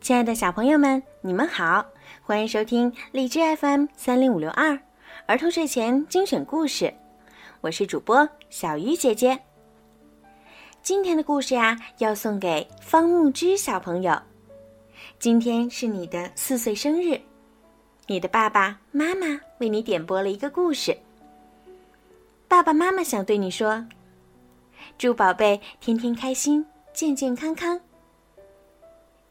亲爱的小朋友们，你们好，欢迎收听荔枝 FM 三零五六二儿童睡前精选故事，我是主播小鱼姐姐。今天的故事呀，要送给方木之小朋友。今天是你的四岁生日，你的爸爸妈妈为你点播了一个故事。爸爸妈妈想对你说：祝宝贝天天开心，健健康康。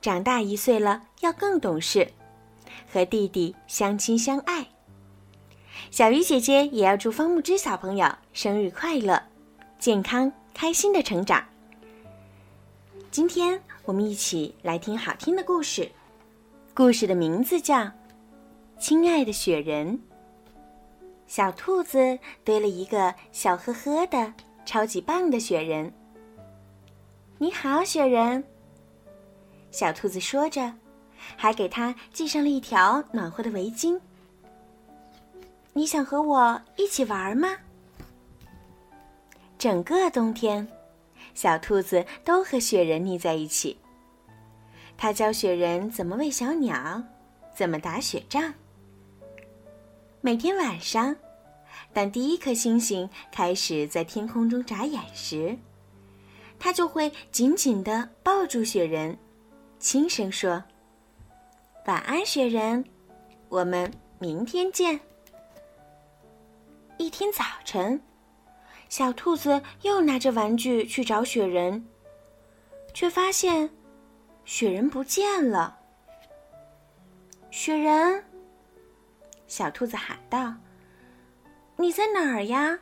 长大一岁了，要更懂事，和弟弟相亲相爱。小鱼姐姐也要祝方木之小朋友生日快乐，健康开心的成长。今天我们一起来听好听的故事，故事的名字叫《亲爱的雪人》。小兔子堆了一个笑呵呵的、超级棒的雪人。你好，雪人。小兔子说着，还给它系上了一条暖和的围巾。你想和我一起玩吗？整个冬天，小兔子都和雪人腻在一起。它教雪人怎么喂小鸟，怎么打雪仗。每天晚上，当第一颗星星开始在天空中眨眼时，它就会紧紧地抱住雪人。轻声说：“晚安，雪人，我们明天见。”一天早晨，小兔子又拿着玩具去找雪人，却发现雪人不见了。雪人，小兔子喊道：“你在哪儿呀？”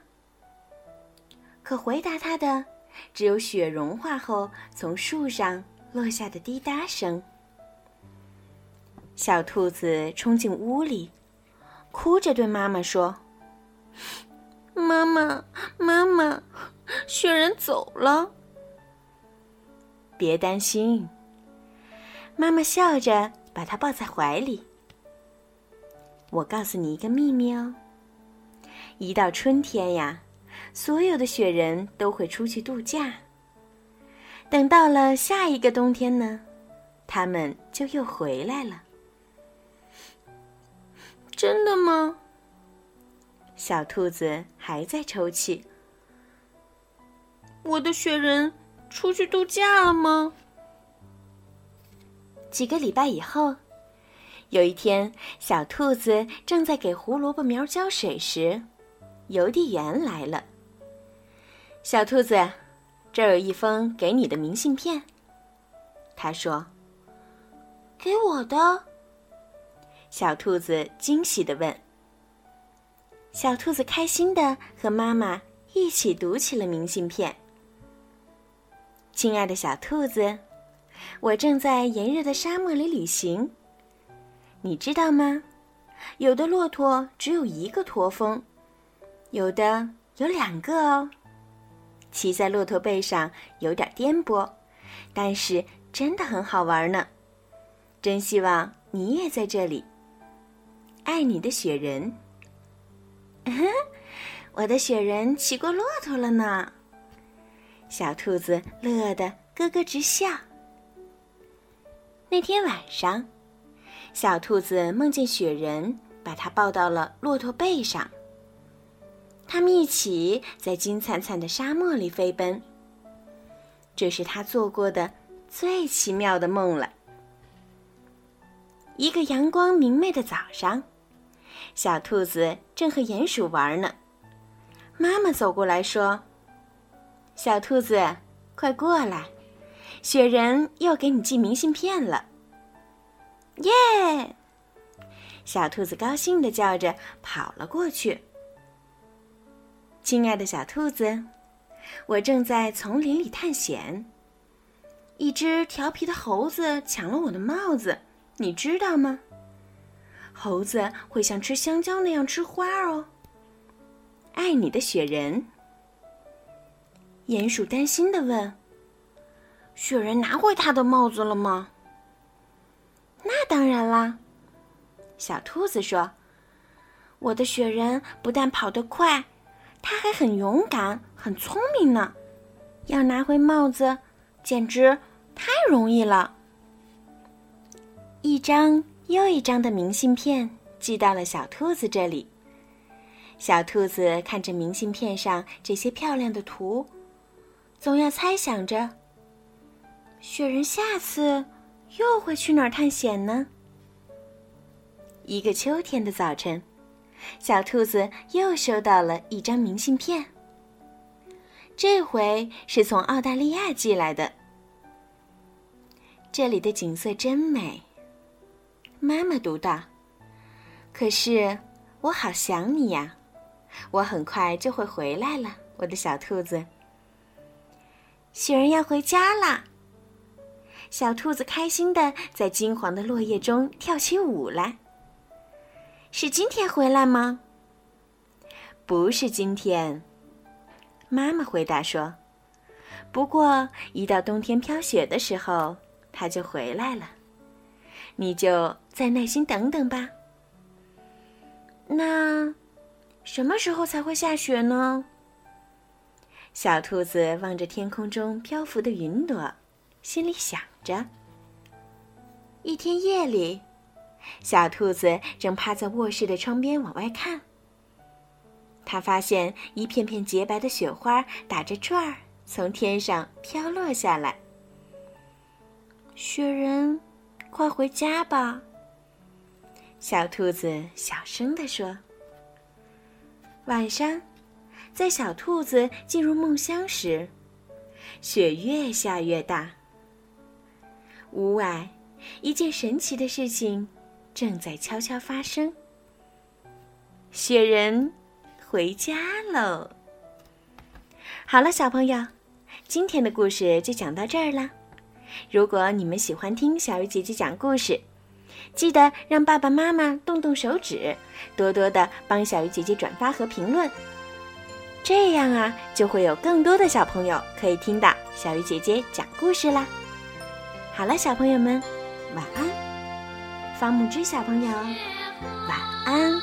可回答它的只有雪融化后从树上。落下的滴答声。小兔子冲进屋里，哭着对妈妈说：“妈妈，妈妈，雪人走了。”别担心，妈妈笑着把它抱在怀里。我告诉你一个秘密哦，一到春天呀，所有的雪人都会出去度假。等到了下一个冬天呢，它们就又回来了。真的吗？小兔子还在抽泣。我的雪人出去度假了吗？几个礼拜以后，有一天，小兔子正在给胡萝卜苗浇水时，邮递员来了。小兔子。这儿有一封给你的明信片。他说：“给我的。”小兔子惊喜的问。小兔子开心的和妈妈一起读起了明信片。亲爱的小兔子，我正在炎热的沙漠里旅行。你知道吗？有的骆驼只有一个驼峰，有的有两个哦。骑在骆驼背上有点颠簸，但是真的很好玩呢。真希望你也在这里。爱你的雪人。我的雪人骑过骆驼了呢。小兔子乐得咯咯直笑。那天晚上，小兔子梦见雪人把它抱到了骆驼背上。他们一起在金灿灿的沙漠里飞奔。这是他做过的最奇妙的梦了。一个阳光明媚的早上，小兔子正和鼹鼠玩呢。妈妈走过来说：“小兔子，快过来，雪人又给你寄明信片了。”耶！小兔子高兴的叫着跑了过去。亲爱的小兔子，我正在丛林里探险。一只调皮的猴子抢了我的帽子，你知道吗？猴子会像吃香蕉那样吃花哦。爱你的雪人。鼹鼠担心的问：“雪人拿回他的帽子了吗？”那当然啦，小兔子说：“我的雪人不但跑得快。”他还很勇敢，很聪明呢。要拿回帽子，简直太容易了。一张又一张的明信片寄到了小兔子这里。小兔子看着明信片上这些漂亮的图，总要猜想着：雪人下次又会去哪儿探险呢？一个秋天的早晨，小兔子又收到了一张明信片。这回是从澳大利亚寄来的。这里的景色真美，妈妈读道。可是我好想你呀，我很快就会回来了，我的小兔子。雪人要回家啦！小兔子开心的在金黄的落叶中跳起舞来。是今天回来吗？不是今天。妈妈回答说：“不过一到冬天飘雪的时候，它就回来了。你就再耐心等等吧。”那什么时候才会下雪呢？小兔子望着天空中漂浮的云朵，心里想着。一天夜里，小兔子正趴在卧室的窗边往外看。他发现一片片洁白的雪花打着转儿从天上飘落下来。雪人，快回家吧！小兔子小声地说。晚上，在小兔子进入梦乡时，雪越下越大。屋外，一件神奇的事情正在悄悄发生。雪人。回家喽！好了，小朋友，今天的故事就讲到这儿啦。如果你们喜欢听小鱼姐姐讲故事，记得让爸爸妈妈动动手指，多多的帮小鱼姐姐转发和评论，这样啊，就会有更多的小朋友可以听到小鱼姐姐讲故事啦。好了，小朋友们，晚安。伐木之小朋友，晚安。